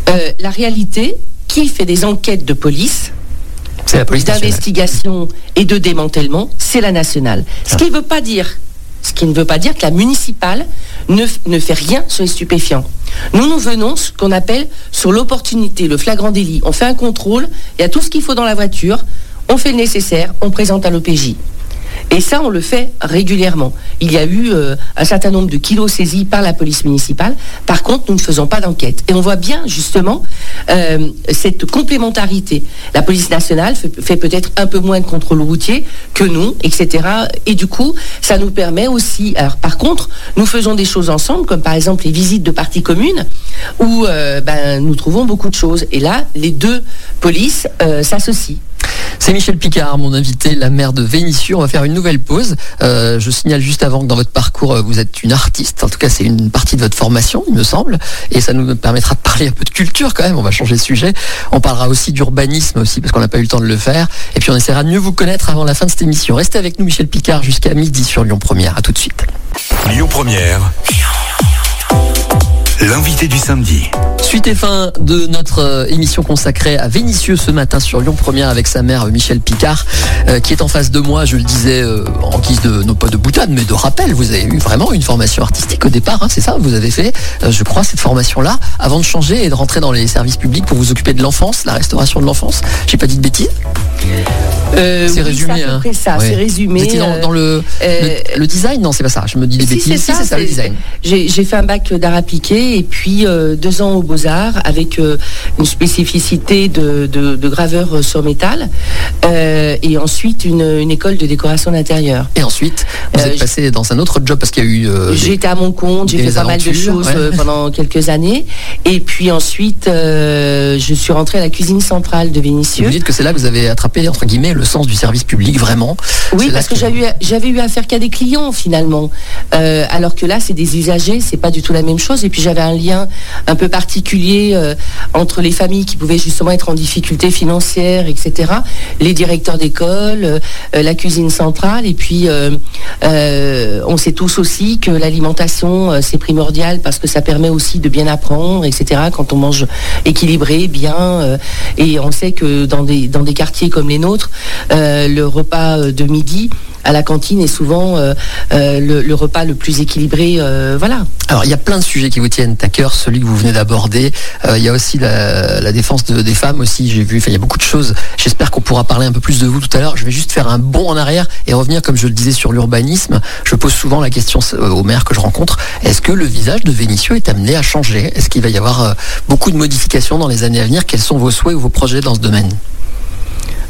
Euh, la réalité, qui fait des enquêtes de police d'investigation et de démantèlement, c'est la nationale. Ce qui ne veut pas dire, ce qui ne veut pas dire que la municipale ne, ne fait rien sur les stupéfiants. Nous, nous venons ce qu'on appelle sur l'opportunité, le flagrant délit. On fait un contrôle, il y a tout ce qu'il faut dans la voiture on fait le nécessaire, on présente à l'OPJ. Et ça, on le fait régulièrement. Il y a eu euh, un certain nombre de kilos saisis par la police municipale. Par contre, nous ne faisons pas d'enquête. Et on voit bien, justement, euh, cette complémentarité. La police nationale fait, peut-être un peu moins de contrôle routier que nous, etc. Et du coup, ça nous permet aussi... Alors, par contre, nous faisons des choses ensemble, comme par exemple les visites de parties communes, où euh, ben, nous trouvons beaucoup de choses. Et là, les deux polices s'associent. C'est Michel Picard, mon invité, la maire de Vénissieux. On va faire une nouvelle pause. Euh, je signale juste avant que dans votre parcours, euh, vous êtes une artiste. En tout cas, c'est une partie de votre formation, il me semble. Et ça nous permettra de parler un peu de culture quand même. On va changer de sujet. On parlera aussi d'urbanisme aussi, parce qu'on n'a pas eu le temps de le faire. Et puis on essaiera de mieux vous connaître avant la fin de cette émission. Restez avec nous, Michel Picard, jusqu'à midi sur Lyon Première. À tout de suite. Lyon Première. L'invité du samedi. Suite et fin de notre euh, émission consacrée à Vénitieux ce matin sur Lyon Première avec sa mère Michel Picard euh, qui est en face de moi, je le disais euh, en guise de, non pas de boutade mais de rappel, vous avez eu vraiment une formation artistique au départ, hein, c'est ça Vous avez fait, je crois, cette formation-là avant de changer et de rentrer dans les services publics pour vous occuper de l'enfance, la restauration de l'enfance. J'ai pas dit de bêtises c'est résumé. Hein. ça, c'est résumé. Dans, le, le, design Non, c'est pas ça. Je me dis des bêtises. c'est ça, le design. J'ai fait un bac d'art appliqué et puis euh, deux ans aux Beaux-Arts avec euh, une spécificité de, graveur sur métal euh, et ensuite une, école de décoration d'intérieur. Et ensuite, vous êtes passé dans un autre job parce qu'il y a eu... j'ai été à mon compte, j'ai fait pas mal de choses pendant quelques années. Et puis ensuite je suis rentrée à la cuisine centrale de Vénitieux. Vous dites que c'est là que vous avez attrapé entre guillemets le sens du service public vraiment. Oui, parce que, j'avais eu affaire qu'à des clients finalement, alors que là c'est des usagers, c'est pas du tout la même chose. Et puis j'avais un lien un peu particulier euh, entre les familles qui pouvaient justement être en difficulté financière, etc., les directeurs d'école, euh, la cuisine centrale, et puis euh, on sait tous aussi que l'alimentation, c'est primordial parce que ça permet aussi de bien apprendre, etc., quand on mange équilibré, bien, et on sait que dans des, dans des quartiers comme les nôtres, le repas de midi, à la cantine est souvent euh, euh, le, repas le plus équilibré. Euh, voilà. Alors il y a plein de sujets qui vous tiennent à cœur, celui que vous venez d'aborder. il y a aussi la, défense des femmes aussi. J'ai vu, il y a beaucoup de choses. J'espère qu'on pourra parler un peu plus de vous tout à l'heure. Je vais juste faire un bond en arrière et revenir, comme je le disais, sur l'urbanisme. Je pose souvent la question aux maires que je rencontre est-ce que le visage de Vénitieux est amené à changer? Est-ce qu'il va y avoir beaucoup de modifications dans les années à venir? Quels sont vos souhaits ou vos projets dans ce domaine?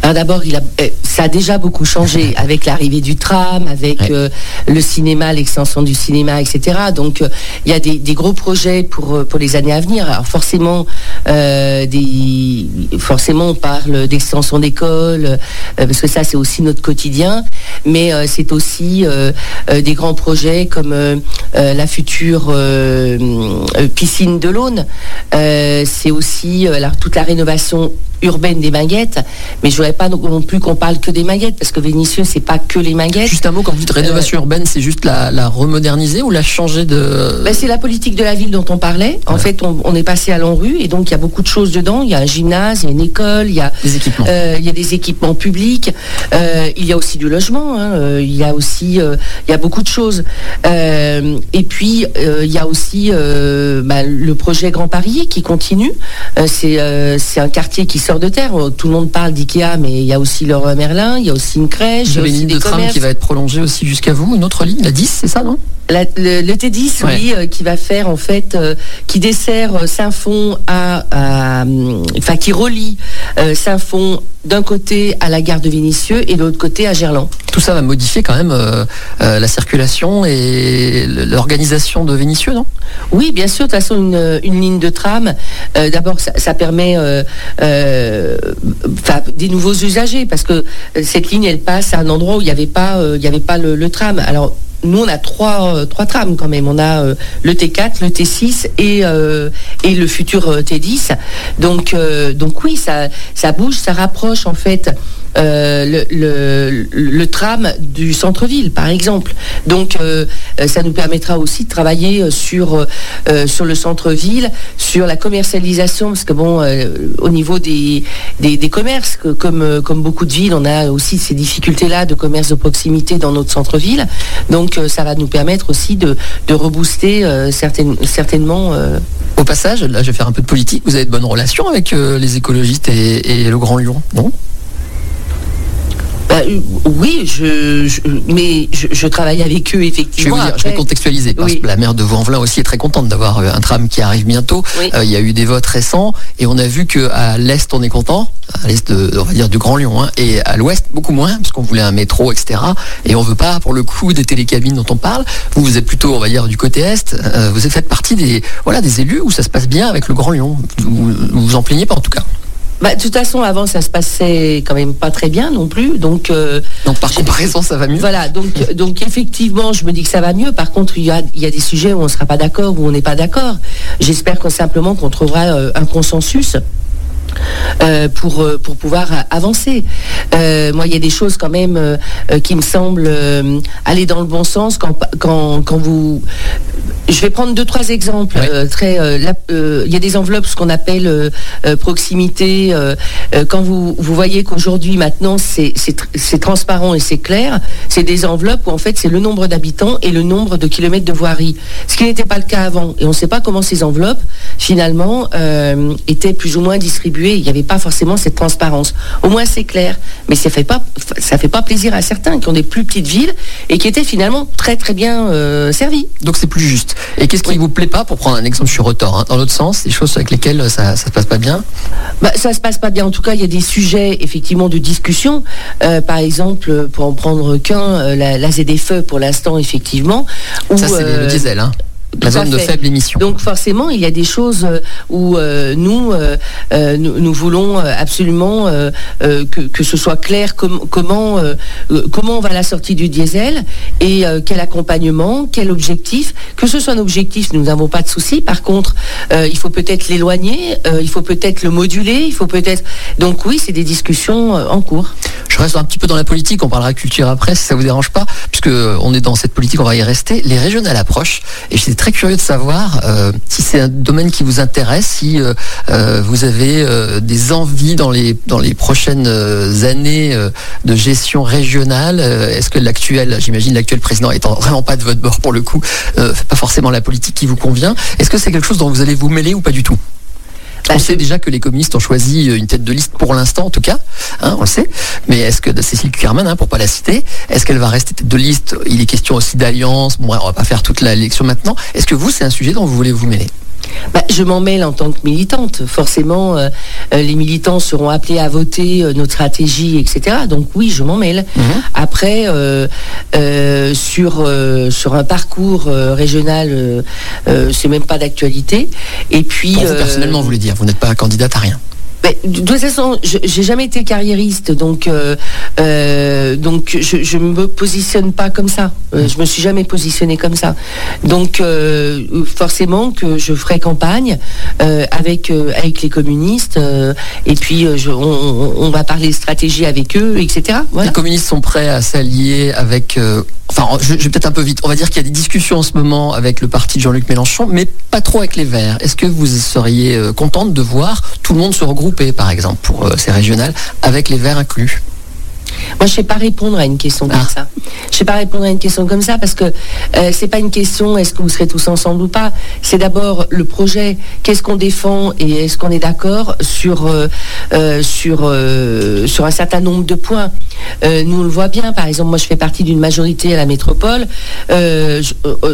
Hein, d'abord, euh, ça a déjà beaucoup changé avec l'arrivée du tram, avec euh, le cinéma, l'extension du cinéma, etc. Donc, euh, il y a des, gros projets pour, pour les années à venir. Alors, forcément, des, forcément on parle d'extension d'école, parce que ça, c'est aussi notre quotidien. Mais c'est aussi des grands projets comme la future piscine de l'Aune. c'est aussi toute la rénovation urbaine des maguettes, mais je voudrais pas non plus qu'on parle que des maguettes, parce que Vénitieux, c'est pas que les maguettes. Juste un mot, quand vous dites rénovation euh, urbaine, c'est juste la, remoderniser ou la changer de... Ben, c'est la politique de la ville dont on parlait. En fait, on, est passé à l'enrue, et donc il y a beaucoup de choses dedans. Il y a un gymnase, il y a une école, il y a des équipements, euh, il y a des équipements publics, euh, il y a aussi du logement, hein. il y a aussi, il y a beaucoup de choses. et puis, il y a aussi ben, le projet Grand Paris qui continue. c'est un quartier qui se fournisseurs de terre. Tout le monde parle d'IKEA, mais il y a aussi Leroy Merlin, il y a aussi une crèche. Vous avez une ligne de tram commerces. qui va être prolongée aussi jusqu'à vous, une autre ligne, la 10, c'est ça, non? La- le, le T10, Ouais. oui, euh, qui va faire en fait, euh, qui dessert euh, Saint-Fond à, hum, enfin qui relie euh, Saint-Fond d'un côté à la gare de Vénissieux et de l'autre côté à Gerland. Tout ça va modifier quand même euh, euh, la circulation et l'organisation de Vénissieux, non? Oui, bien sûr. De toute façon, une, une ligne de tram, euh, d'abord, ça, ça permet des nouveaux usagers parce que cette ligne, elle passe à un endroit où il n'y avait pas, il y avait pas le, le tram. Alors. Nous, on a trois, euh, trois trams quand même. On a euh, le T4, le T6 et, euh, et le futur euh, T10. Donc, donc oui, ça, ça bouge, ça rapproche en fait le, le- tram du centre-ville, par exemple. Donc, euh, euh, ça nous permettra aussi de travailler euh, sur, euh, sur le centre-ville, sur la commercialisation, parce que bon, euh, au niveau des, des, commerces, que comme, euh, comme beaucoup de villes, on a aussi ces difficultés-là de commerce de proximité dans notre centre-ville. Donc, euh, ça va nous permettre aussi de, de rebooster euh, certainement. euh, Au passage, là je vais faire un peu de politique, vous avez de bonnes relations avec euh, les écologistes et, et le Grand Lyon, non? Bah, oui, je, je- mais je, je travaille avec eux Je vais effectivement. vous dire, je vais contextualiser parce Oui. que la maire de Vaux-en-Velin aussi est très contente d'avoir euh, un tram qui arrive bientôt. Oui. Euh, il y a eu des votes récents et on a vu que à l'est on est content, à l'est de, on va dire du Grand Lyon, hein, et à l'ouest beaucoup moins parce qu'on voulait un métro, etc. Et on veut pas pour le coup des télécabines dont on parle. Vous vous êtes plutôt, on va dire, du côté est. Euh, vous faites partie des, voilà, des élus où ça se passe bien avec le Grand Lyon? Vous vous, vous en plaignez pas en tout cas? Bah, de toute façon, avant, ça se passait quand même pas très bien non plus. Donc, euh, Donc par comparaison, ça va mieux. voilà. Donc, donc, effectivement, je me dis que ça va mieux. Par contre, il y a, il y a des sujets où on ne sera pas d'accord, où on n'est pas d'accord. J'espère qu'on simplement qu'on trouvera euh, un consensus. Euh, pour, euh, pour pouvoir euh, avancer. Euh, moi, il y a des choses quand même euh, qui me semblent aller dans le bon sens quand, quand, quand vous... Je vais prendre deux, trois exemples. Très, il y a des enveloppes, ce qu'on appelle proximité. quand vous, vous voyez qu'aujourd'hui, maintenant, c'est c'est tr- c'est transparent et c'est clair, c'est des enveloppes où en fait c'est le nombre d'habitants et le nombre de kilomètres de voirie. Ce qui n'était pas le cas avant. Et on ne sait pas comment ces enveloppes, finalement, étaient plus ou moins distribuées. Il n'y avait pas forcément cette transparence. Au moins c'est clair. Mais ça fait pas, ça fait pas plaisir à certains qui ont des plus petites villes et qui étaient finalement très très bien euh, servis. Donc c'est plus juste. Et qu'est-ce qui vous plaît pas pour prendre un exemple, je suis retort, hein, dans l'autre sens, des choses avec lesquelles ça, ça se passe pas bien? Bah, ça se passe pas bien. En tout cas, il y a des sujets effectivement de discussion. Euh, par exemple, pour en prendre qu'un, euh, la, la ZFE pour l'instant, effectivement. où, Ça c'est euh, le diesel, hein. La zone de faible émission. Donc forcément, il y a des choses euh, où euh, nous, euh, nous, nous voulons absolument euh, que, que ce soit clair com- comment, comment on va à la sortie du diesel et quel accompagnement, quel objectif. Que ce soit un objectif, nous n'avons pas de souci. Par contre, il faut peut-être l'éloigner, il faut peut-être le moduler, il faut peut-être... Donc oui, c'est des discussions en cours. Je reste un petit peu dans la politique, on parlera culture après si ça vous dérange pas, puisque on est dans cette politique, on va y rester. Les régionales approchent et j'étais très curieux de savoir euh, si c'est un domaine qui vous intéresse, si euh, euh, vous avez des envies dans les prochaines années de gestion régionale. Est-ce que l'actuel, j'imagine l'actuel président étant vraiment pas de votre bord pour le coup, fait pas forcément la politique qui vous convient. Est-ce que c'est quelque chose dont vous allez vous mêler ou pas du tout? On sait déjà que les communistes ont choisi euh, une tête de liste pour l'instant, en tout cas, hein, on le sait. Mais est-ce que Cécile Kuermann, hein, pour pas la citer, est-ce qu'elle va rester tête de liste? Il est question aussi d'alliance. Bon, on va pas faire toute l'élection maintenant. Est-ce que vous, c'est un sujet dont vous voulez vous mêler? Bah, je m'en mêle en tant que militante. Forcément, euh, euh, les militants seront appelés à voter euh, notre stratégie, etc. Donc oui, je m'en mêle. Mhm. Après, euh, sur sur un parcours régional, c'est même pas d'actualité. Et puis Pour vous personnellement, vous voulez dire, vous n'êtes pas candidate à rien. Mais de toute façon, je- j'ai jamais été carriériste, donc euh, euh, donc je, je me positionne pas comme ça. Euh, je me suis jamais positionnée comme ça. Donc euh, forcément que je ferai campagne avec avec les communistes et puis je- on, va parler stratégie avec eux, etc. Voilà. Les communistes sont prêts à s'allier avec. enfin, je, je vais peut-être un peu vite. On va dire qu'il y a des discussions en ce moment avec le parti de Jean-Luc Mélenchon, mais pas trop avec les Verts. Est-ce que vous seriez contente de voir tout le monde se regrouper, par exemple, pour euh, ces régionales, avec les Verts inclus Moi, je sais pas répondre à une question comme Ah. ça. Je sais pas répondre à une question comme ça parce que euh, c'est pas une question est-ce que vous serez tous ensemble ou pas. C'est d'abord le projet. Qu'est-ce qu'on défend et est-ce qu'on est d'accord sur euh, euh, sur euh, sur un certain nombre de points. Nous on le voit bien. Par exemple, moi, je fais partie d'une majorité à la métropole. Je,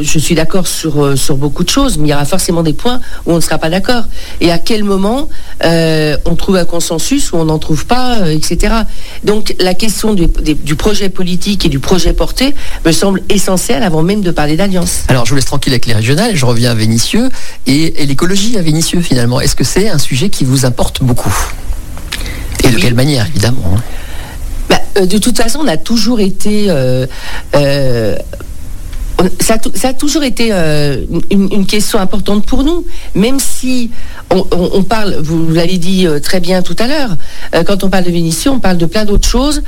je suis d'accord sur sur beaucoup de choses, mais il y aura forcément des points où on ne sera pas d'accord. Et à quel moment on trouve un consensus ou on n'en trouve pas, etc. Donc la question du, des- du projet politique et du projet porté me semble essentielle avant même de parler d'alliance. Alors, je vous laisse tranquille avec les régionales. Je reviens à Vénissieux et, et l'écologie à Vénissieux finalement. Est-ce que c'est un sujet qui vous importe beaucoup? Et de Oui. quelle manière, évidemment hein? Bah, euh, de toute façon, on a toujours été. euh, euh, ça, a tou- ça a toujours été euh, une, une question importante pour nous, même si on, on- on parle, vous l'avez dit euh, très bien tout à l'heure, euh, quand on parle de Vénissieux, on parle de plein d'autres choses.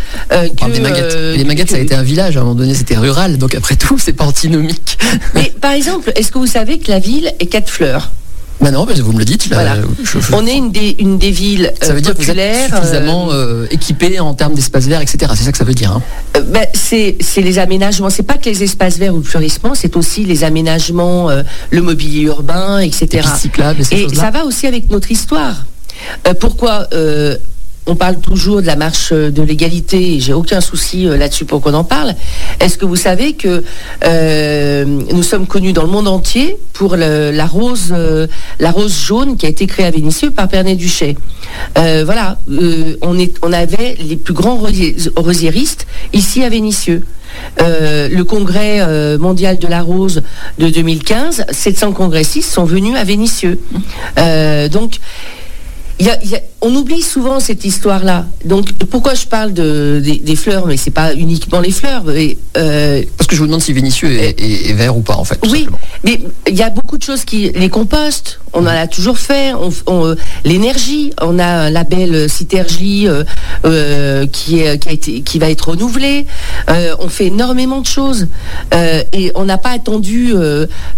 que, des les Maguettes, que- ça a été un village. À un moment donné, c'était rural. Donc, après tout, c'est pas antinomique. Mais par exemple, est-ce que vous savez que la ville est quatre fleurs? Bah non, que vous me le dites. là, Voilà. je- je- On est une des, une des villes Ça euh, veut dire que vous populaires. êtes suffisamment euh, euh, équipé en termes d'espace vert, etc. C'est ça que ça veut dire. hein. Euh, ben, c'est les aménagements. C'est pas que les espaces verts ou le fleurissement, c'est aussi les aménagements, euh, le mobilier urbain, etc. Les pistes cyclables et ces Et choses-là. ça va aussi avec notre histoire. Euh, pourquoi euh, on parle toujours de la marche euh, de l'égalité j'ai aucun souci euh, là-dessus pour qu'on en parle. Est-ce que vous savez que euh, nous sommes connus dans le monde entier pour la rose, la rose jaune qui a été créée à Vénissieux par Pernet Duché. Euh, voilà, on, est, on avait les plus grands rosiéristes ici à Vénissieux. Le congrès mondial de la rose de 2015, 700 congressistes sont venus à Vénissieux. Donc, il on oublie souvent cette histoire-là. Donc, pourquoi je parle de, des, des fleurs Mais c'est pas uniquement les fleurs. mais, euh, Parce que je vous demande si Vénissieux est, est- est vert ou pas, en fait. oui, simplement. mais il y a beaucoup de choses qui. Les composts, on en a toujours fait. On, on, L'énergie, on a un label Citergie euh, euh, qui, est, qui, a été, qui va être renouvelé. On fait énormément de choses. Et on n'a pas attendu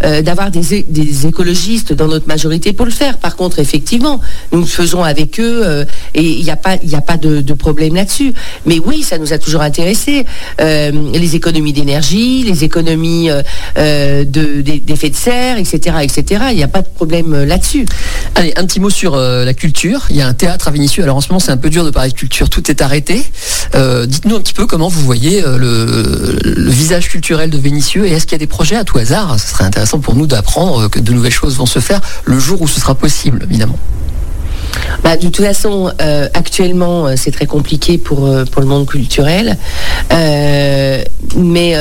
d'avoir des, des écologistes dans notre majorité pour le faire. Par contre, effectivement, nous le faisons avec eux euh, et il n'y a pas, a pas de, problème là-dessus. Mais oui, ça nous a toujours intéressé. Euh, les économies d'énergie, les économies euh, d'effets de serre, etc., etc. Il n'y a pas de problème là-dessus. Allez, un petit mot sur la culture. Il y a un théâtre à Vénissieux. Alors en ce moment, c'est un peu dur de parler de culture. Tout est arrêté. Dites-nous un petit peu comment vous voyez le, le visage culturel de Vénissieux et est-ce qu'il y a des projets à tout hasard? Ce serait intéressant pour nous d'apprendre que de nouvelles choses vont se faire le jour où ce sera possible, évidemment. Bah, de toute façon, euh, actuellement, euh, c'est très compliqué pour, euh, pour le monde culturel. Mais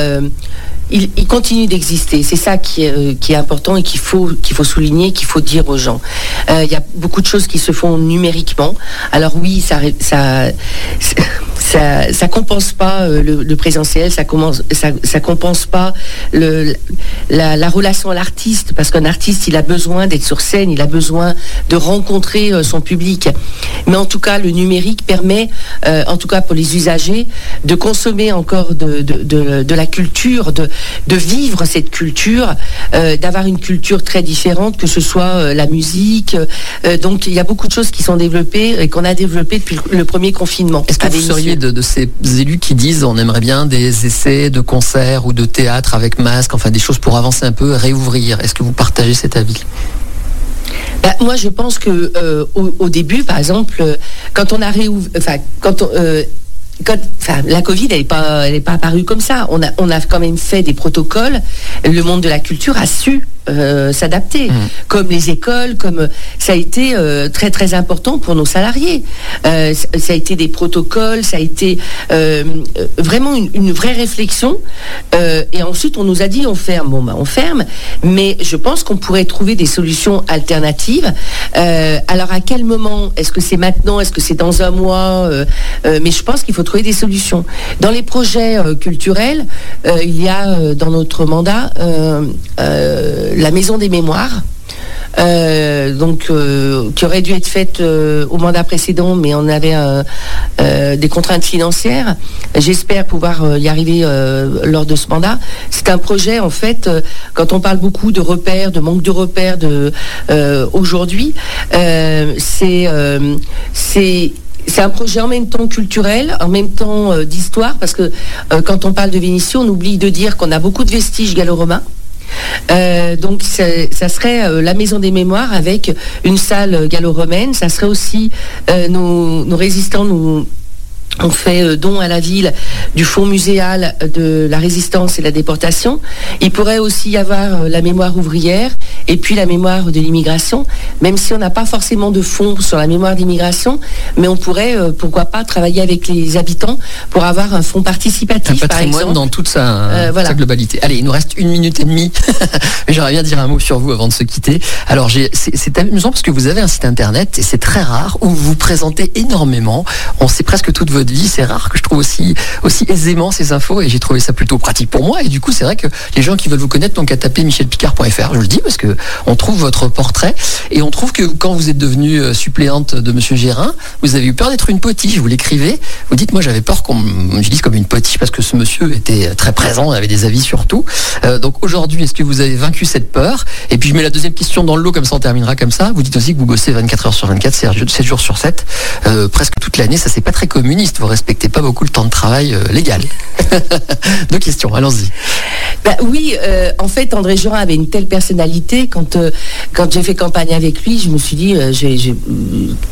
il, continue d'exister. C'est ça qui qui est important et qu'il faut, qu'il faut souligner, qu'il faut dire aux gens. Il y a beaucoup de choses qui se font numériquement. Alors oui, ça, ça, ça compense pas euh, le, le présentiel, ça, commence, ça, ça compense pas le, la, la relation à l'artiste, parce qu'un artiste, il a besoin d'être sur scène, il a besoin de rencontrer euh, son public. Mais en tout cas, le numérique permet, euh, en tout cas pour les usagers, de consommer encore de, de, de- de la culture, de, de vivre cette culture, d'avoir une culture très différente, que ce soit la musique. donc il y a beaucoup de choses qui sont développées et qu'on a développées depuis le, le premier confinement. Est-ce que à vous Vénissieux. seriez de, ces élus qui disent on aimerait bien des essais de concerts ou de théâtre avec masque, enfin des choses pour avancer un peu, réouvrir Est-ce que vous partagez cet avis? Bah, moi, je pense que euh, début, par exemple, euh, quand on a réouvert, quand euh, la Covid, elle n'est pas, apparue comme ça. On a quand même fait des protocoles. Le monde de la culture a su euh, s'adapter, comme les écoles, comme ça a été euh, très très important pour nos salariés. Euh, ça a été des protocoles, ça a été vraiment une, une vraie réflexion. Et ensuite, on nous a dit on ferme. Bon, bah, on ferme. Mais je pense qu'on pourrait trouver des solutions alternatives. Alors, à quel moment? Est-ce que c'est maintenant? Est-ce que c'est dans un mois? Mais je pense qu'il faut trouver des solutions. Dans les projets culturels, il y a dans notre mandat la Maison des Mémoires. euh, euh, qui aurait dû être faite euh, au mandat précédent, mais on avait des contraintes financières. J'espère pouvoir y arriver lors de ce mandat. C'est un projet en fait. quand on parle beaucoup de repères, de manque de repères, aujourd'hui, c'est c'est un projet en même temps culturel, en même temps d'histoire, parce que quand on parle de Vénitie, on oublie de dire qu'on a beaucoup de vestiges gallo-romains. Euh, donc ça serait la maison des mémoires avec une salle gallo-romaine. Ça serait aussi nos, nos, résistants nous on fait euh, don à la ville du fonds muséal de la résistance et la déportation. Il pourrait aussi y avoir euh, la mémoire ouvrière et puis la mémoire de l'immigration, même si on n'a pas forcément de fonds sur la mémoire d'immigration, mais on pourrait, euh, pourquoi pas, travailler avec les habitants pour avoir un fonds participatif, un patrimoine dans toute sa, globalité. Allez, il nous reste une minute et demie. J'aimerais bien dire un mot sur vous avant de se quitter. Alors, c'est amusant parce que vous avez un site internet et c'est très rare où vous vous présentez énormément. On sait presque toute vie. C'est rare que je trouve aussi, aussi aisément ces infos et j'ai trouvé ça plutôt pratique pour moi. Et du coup, c'est vrai que les gens qui veulent vous connaître n'ont qu'à taper michelpicard.fr. Je le dis parce que on trouve votre portrait et on trouve que quand vous êtes devenue euh, suppléante de Monsieur Gérin, vous avez eu peur d'être une potiche. Vous l'écrivez. Vous dites, moi, j'avais peur qu'on me dise comme une potiche parce que ce monsieur était très présent, avait des avis sur tout. Euh, donc aujourd'hui, est-ce que vous avez vaincu cette peur? Et puis je mets la deuxième question dans le lot, comme ça on terminera comme ça. Vous dites aussi que vous bossez 24 heures sur 24, 7 jours sur 7, euh, presque toute l'année. Ça, c'est pas très communiste vous respectez pas beaucoup le temps de travail euh, légal. Deux questions, allons-y. Bah oui, euh, en fait, André Jurin avait une telle personnalité. Quand, euh, quand j'ai fait campagne avec lui, je me suis dit,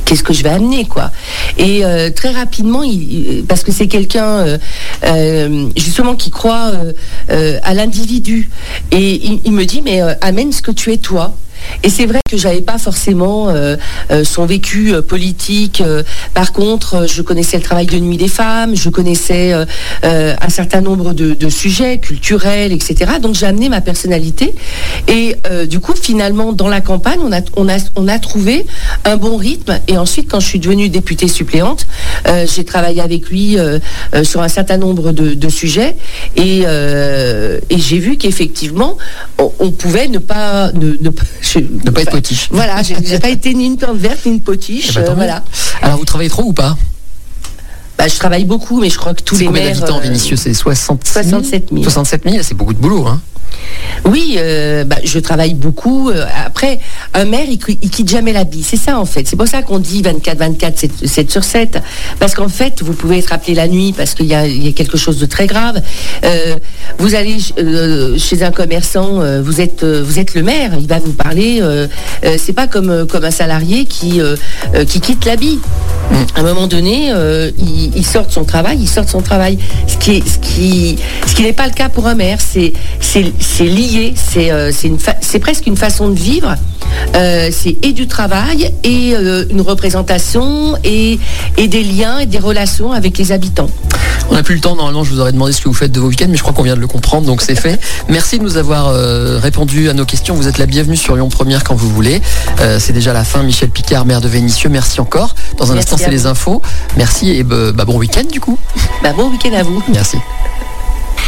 qu'est-ce que je vais amener, quoi. Et très rapidement, parce que c'est quelqu'un, justement, qui croit à l'individu. Et il me dit, mais amène ce que tu es toi. Et c'est vrai que j'avais pas forcément euh, euh, son vécu euh, politique. par contre, je connaissais le travail de nuit des femmes, je connaissais un certain nombre de, sujets culturels, etc. Donc j'ai amené ma personnalité. Et du coup, finalement, dans la campagne, on a, on, a, on a trouvé un bon rythme. Et ensuite, quand je suis devenue députée suppléante, j'ai travaillé avec lui sur un certain nombre de, sujets. Et, j'ai vu qu'effectivement, on, pouvait ne pas... Ne, ne pas être potiche. Voilà, j'ai pas été ni une plante verte ni une potiche. Eh ben, euh, voilà. Alors vous travaillez trop ou pas? Bah, je travaille beaucoup, mais je crois que tous les maires... d'habitants, Vinicieux C'est 67 000 67 000, c'est beaucoup de boulot. Hein. Oui, euh, bah, je travaille beaucoup. Euh, après, un maire, il, il quitte jamais bille. C'est ça, en fait. C'est pour ça qu'on dit 24, 24, 7, sur 7. Parce qu'en fait, vous pouvez être appelé la nuit parce qu'il y, a quelque chose de très grave. Euh, vous allez chez un commerçant, vous êtes, le maire. Il va vous parler. c'est pas comme, un salarié qui, qui quitte bille. À un moment donné, il, sort de son travail, il sort de son travail. Ce qui, ce qui, ce qui n'est pas le cas pour un maire. C'est, c'est c'est lié, euh, c'est presque une façon de vivre. Euh, c'est et du travail et euh, une représentation et, et des liens et des relations avec les habitants. On n'a plus le temps, normalement je vous aurais demandé ce que vous faites de vos week-ends, mais je crois qu'on vient de le comprendre, donc c'est fait. Merci de nous avoir répondu à nos questions. Vous êtes la bienvenue sur Lyon Première quand vous voulez. c'est déjà la fin. Michel Picard, maire de Vénissieux, merci encore. Dans un instant, c'est les infos. Merci et bah, bon week-end du coup. Bah, bon week-end à vous. Merci.